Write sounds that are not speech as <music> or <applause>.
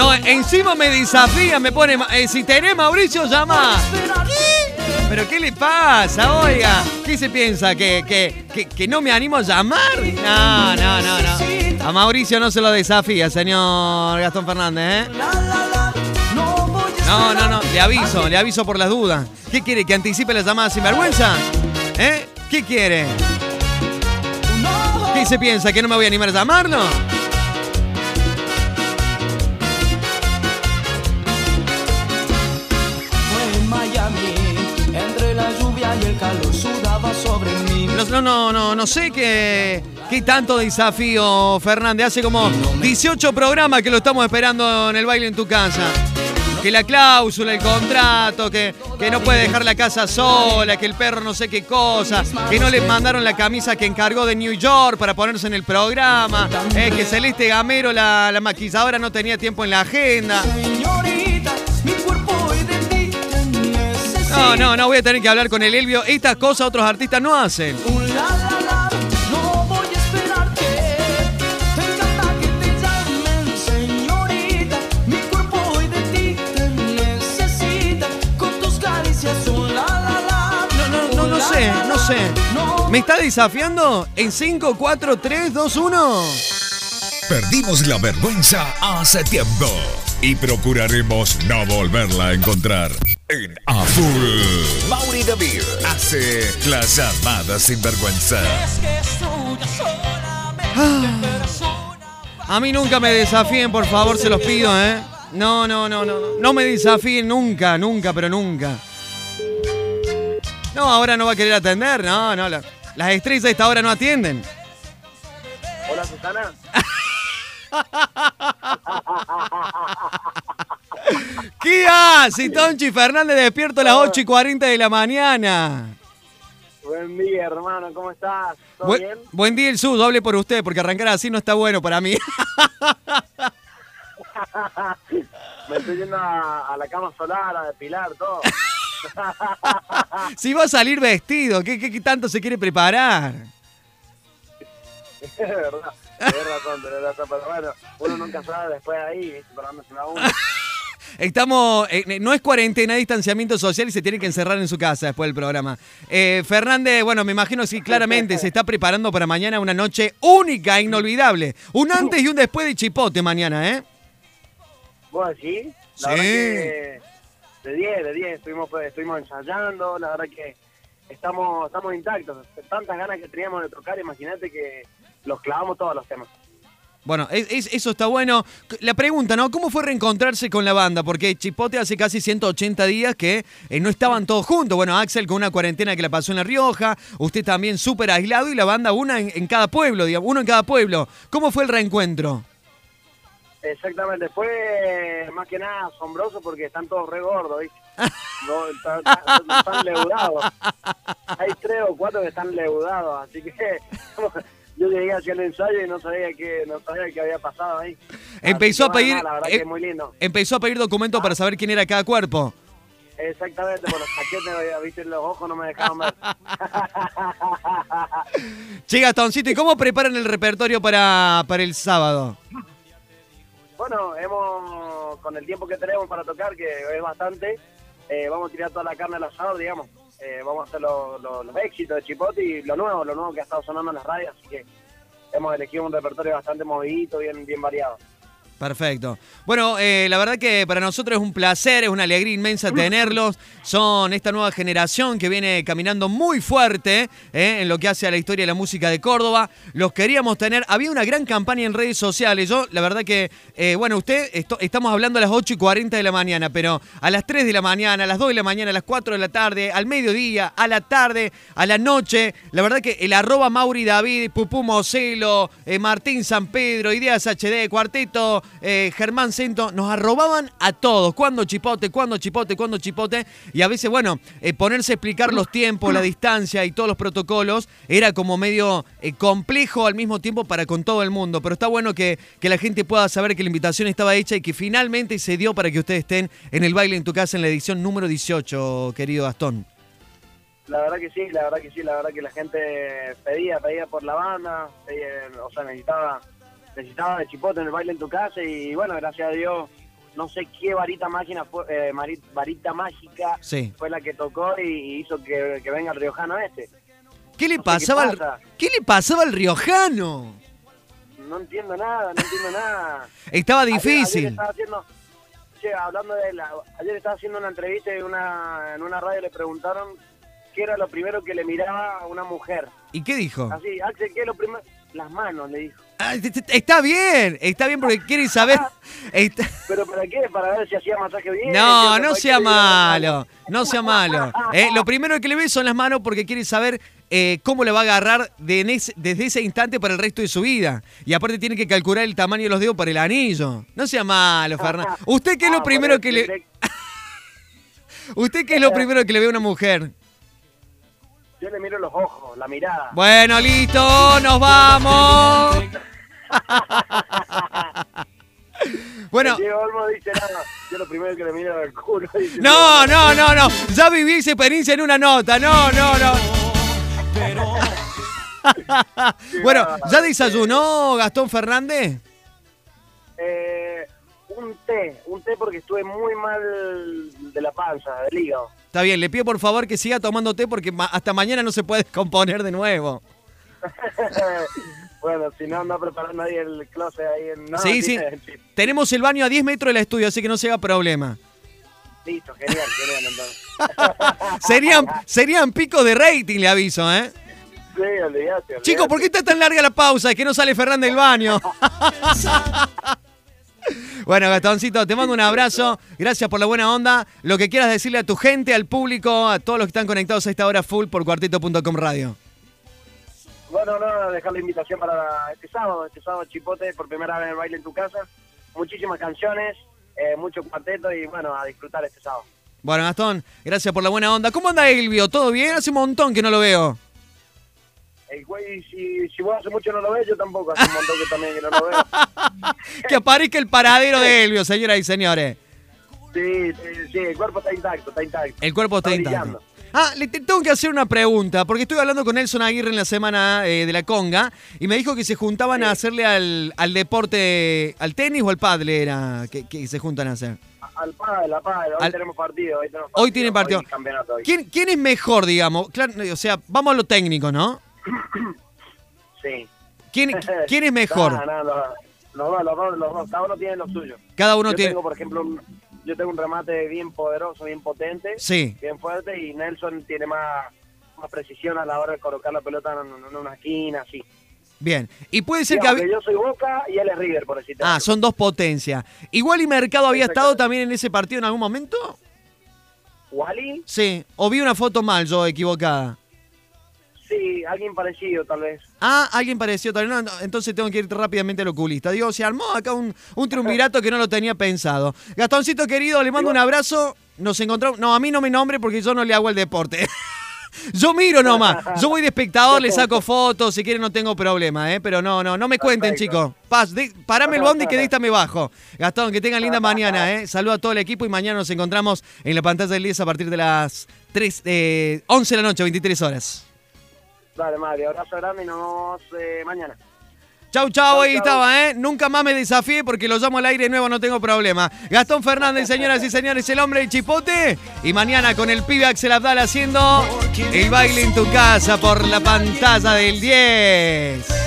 No, encima me desafía, me pone. eh, si tenés Mauricio, llama. ¿Pero qué le pasa, oiga? ¿Qué se piensa? ¿Que, que, que, no me animo a llamar? No, no, no, no. A Mauricio no se lo desafía, señor Gastón Fernández, ¿eh? No, no, no. Le aviso, le aviso por las dudas. ¿Qué quiere? ¿Que anticipe la llamada sin vergüenza? ¿Eh? ¿Qué quiere? ¿Qué se piensa? ¿Que no me voy a animar a llamarlo? No, no, no, no sé qué, qué tanto desafío, Fernández. Hace como 18 programas que lo estamos esperando en el baile en tu casa. Que la cláusula, el contrato, que, que no puede dejar la casa sola, que el perro no sé qué cosa, que no le mandaron la camisa que encargó de New York para ponerse en el programa, eh, que Celeste Gamero, la, la maquilladora, no tenía tiempo en la agenda. No, no, no voy a tener que hablar con el Elvio. Estas cosas otros artistas no hacen. No sé, no sé. No ¿Me está desafiando? En 5, 4, 3, 2, 1. Perdimos la vergüenza hace tiempo y procuraremos no volverla a encontrar. En A Full, Mauri David hace las llamadas sin vergüenza. A mí nunca me desafíen, por favor, se los pido, ¿eh? No, no, no, no. No No me desafíen nunca, nunca, pero nunca. No, ahora no va a querer atender. No, no. la- las estrellas a esta hora no atienden. Hola Susana. <laughs> ¿Qué hace, Tonchi Fernández despierto a las 8 y 40 de la mañana? Buen día, hermano. ¿Cómo estás? ¿Todo bien? buen día el sud, hable por usted, porque arrancar así no está bueno para mí. <laughs> Me estoy yendo a, a la cama solar a depilar todo. <laughs> si va a salir vestido, ¿qué, qué- qué tanto se quiere preparar? <laughs> es verdad. Tenés razón, tenés razón. Pero bueno, uno nunca sabe después de ahí, ¿viste? Por dónde se uno. Estamos, eh, no es cuarentena, distanciamiento social y se tiene que encerrar en su casa después del programa. Eh, Fernández, bueno, me imagino sí, claramente se está preparando para mañana una noche única, e inolvidable. Un antes y un después de Chipote mañana, ¿eh? ¿Vos decís? La Sí. verdad que de 10, de 10. Estuvimos, pues, estuvimos ensayando. La verdad que estamos, estamos intactos. Tantas ganas que teníamos de tocar, imagínate que los clavamos todos los temas. Bueno, es- es- eso está bueno. La pregunta, ¿no? ¿Cómo fue reencontrarse con la banda? Porque Chipote hace casi 180 días que eh, no estaban todos juntos. Bueno, Axel con una cuarentena que la pasó en La Rioja, usted también súper aislado y la banda una en, en cada pueblo, digamos, uno en cada pueblo. ¿Cómo fue el reencuentro? Exactamente, fue más que nada asombroso porque están todos re gordos, ¿viste? <laughs> No, están, están- están leudados. Hay tres o cuatro que están leudados, así que <laughs> yo llegué hacia el ensayo y no sabía qué, no sabía qué había pasado ahí. Empezó Así a que, pedir verdad eh, que es muy lindo. empezó a pedir documentos para saber quién era cada cuerpo. Exactamente, por los paquetes, viste, los ojos no me dejaban ver. <laughs> Che, Gastoncito, ¿y cómo preparan el repertorio para, para el sábado? Bueno, hemos, con el tiempo que tenemos para tocar, que es bastante, eh, vamos a tirar toda la carne al asador, digamos. Eh, vamos a hacer lo- lo- los éxitos de Chipote y lo nuevo, lo nuevo que ha estado sonando en las radios, así que hemos elegido un repertorio bastante movidito, bien, bien variado. Perfecto. Bueno, eh, la verdad que para nosotros es un placer, es una alegría inmensa tenerlos. Son esta nueva generación que viene caminando muy fuerte eh, en lo que hace a la historia de la música de Córdoba. Los queríamos tener. Había una gran campaña en redes sociales. Yo, la verdad que, eh, bueno, usted, esto- estamos hablando a las 8 y 40 de la mañana, pero a las 3 de la mañana, a las 2 de la mañana, a las 4 de la tarde, al mediodía, a la tarde, a la noche. La verdad que el arroba Mauri David, Pupú Mocelo, Martín San Pedro, Ideas HD, Cuarteto, eh, Germán Cento, nos arrobaban a todos. ¿Cuándo chipote? ¿Cuándo chipote? ¿Cuándo chipote? Y a veces, bueno, eh, ponerse a explicar los tiempos, la distancia y todos los protocolos era como medio eh, complejo al mismo tiempo para con todo el mundo. Pero está bueno que, que la gente pueda saber que la invitación estaba hecha y que finalmente se dio para que ustedes estén en el baile en tu casa en la edición número 18, querido Gastón. La verdad que sí, la verdad que sí, la verdad que la gente pedía, pedía por la banda, o sea, necesitaba, necesitaba de Chipote en el baile en tu casa y bueno, gracias a Dios no sé qué varita mágica fue, eh, varita mágica Sí. fue la que tocó y, y hizo que, que venga el riojano este. ¿Qué le No pasaba qué al pasa. ¿Qué le pasaba al riojano? No entiendo nada, no entiendo nada. <laughs> Estaba Ayer- Ayer, difícil. estaba haciendo, che, hablando de la, ayer estaba haciendo una entrevista en una, en una radio le preguntaron qué era lo primero que le miraba a una mujer. ¿Y qué dijo? Así, Axel, ¿qué es lo primero? Las manos, le dijo. Ah, Está bien, está bien porque quiere saber. <laughs> Está- ¿Pero para qué? ¿Para ver si hacía masaje bien? No, ¿Para no sea malo, no sea malo. Eh, lo primero que le ve son las manos porque quiere saber eh, cómo le va a agarrar de ese- desde ese instante para el resto de su vida. Y aparte tiene que calcular el tamaño de los dedos para el anillo. No sea malo, Fernando. <laughs> ¿Usted qué es Ah, lo primero por que le... <laughs> ¿Usted qué es lo primero que le ve a una mujer? Yo le miro los ojos, la mirada. Bueno, listo, nos vamos. <laughs> Bueno, Diego Olmo dice nada. Yo lo primero que le miro es el culo. dice, no, no, no, no. Ya viví esa experiencia en una nota. No, no, no. <laughs> Bueno, ¿ya desayunó Gastón Fernández? Un té, un té porque estuve muy mal de la panza, del hígado. Está bien, le pido por favor que siga tomando té porque ma- hasta mañana no se puede componer de nuevo. <laughs> bueno, si no, no preparó nadie el closet ahí en... No, sí, sí. <laughs> Tenemos el baño a 10 metros del estudio, así que no se haga problema. Listo, genial, <laughs> genial entonces. Serían, serían picos de rating, le aviso, ¿eh? Sí, olvidate, olvidate. Chicos, ¿por qué está tan larga la pausa? Es que no sale Fernández del baño. Bueno, Gastoncito, te mando un abrazo. Gracias por la buena onda. Lo que quieras decirle a tu gente, al público, a todos los que están conectados a esta hora full por cuarteto.com radio. Bueno, no, dejar la invitación para este sábado, este sábado Chipote, por primera vez en el baile en tu casa. Muchísimas canciones, eh, mucho cuarteto y bueno, a disfrutar este sábado. Bueno, Gastón, gracias por la buena onda. ¿Cómo anda Elvio? ¿Todo bien? Hace un montón que no lo veo. El güey, si, si vos hace mucho no lo ves, yo tampoco, hace un montón que también que no lo veo. <laughs> Que aparezca el paradero de Elvio, señoras y señores. Sí, sí, sí, el cuerpo está intacto, está intacto. El cuerpo está intacto. brillando. Ah, le te- tengo que hacer una pregunta, porque estuve hablando con Nelson Aguirre en la semana eh, de la conga y me dijo que se juntaban a hacerle al, al deporte, al tenis o al padre era que, que se juntan a hacer. Al pádel, al pádel, hoy Al- tenemos partido, hoy tenemos Hoy tienen partido. hoy campeonato hoy. ¿Quién, quién es mejor, digamos? Claro, o sea, vamos a lo técnico, ¿no? Sí. ¿Quién, <laughs> quién es mejor? No, no, no, los dos, los dos, cada uno tiene lo suyo. Cada uno yo tiene... tengo, por ejemplo, un, yo tengo un remate bien poderoso, bien potente, Sí. bien fuerte, y Nelson tiene más, más precisión a la hora de colocar la pelota en, en una esquina, así. Bien. Y puede ser que... Yo soy Boca y él es River, por decirte Ah, son dos potencias. Igual y Mercado había estado también en ese partido en algún momento. ¿Wally? Sí. O vi una foto mal, yo equivocada. Sí, alguien parecido, tal vez. Ah, alguien pareció tal no, no, entonces tengo que ir rápidamente al oculista. Digo, se armó acá un, un triunvirato que no lo tenía pensado. Gastoncito querido, le mando un abrazo. Nos encontramos. No, a mí no me nombre porque yo no le hago el deporte. <laughs> Yo miro nomás. Yo voy de espectador, le saco fotos, si quieren no tengo problema, ¿eh? Pero no, no, no me cuenten, chicos. Paz, de- parame el bondi que de <laughs> esta me bajo. Gastón, que tengan linda <laughs> mañana, ¿eh? Saludo a todo el equipo y mañana nos encontramos en la pantalla del 10 a partir de las 3, eh, 11 de la noche, 23 horas. Dale, Mario, abrazo grande y nos vemos eh, mañana. Chau, chau, Chau, ahí chau. estaba, ¿eh? Nunca más me desafíe porque lo llamo al aire nuevo, no tengo problema. Gastón Fernández, señoras y señores, el hombre del chipote. Y mañana con el pibe Axel Abdal haciendo el baile en tu casa por la pantalla del 10.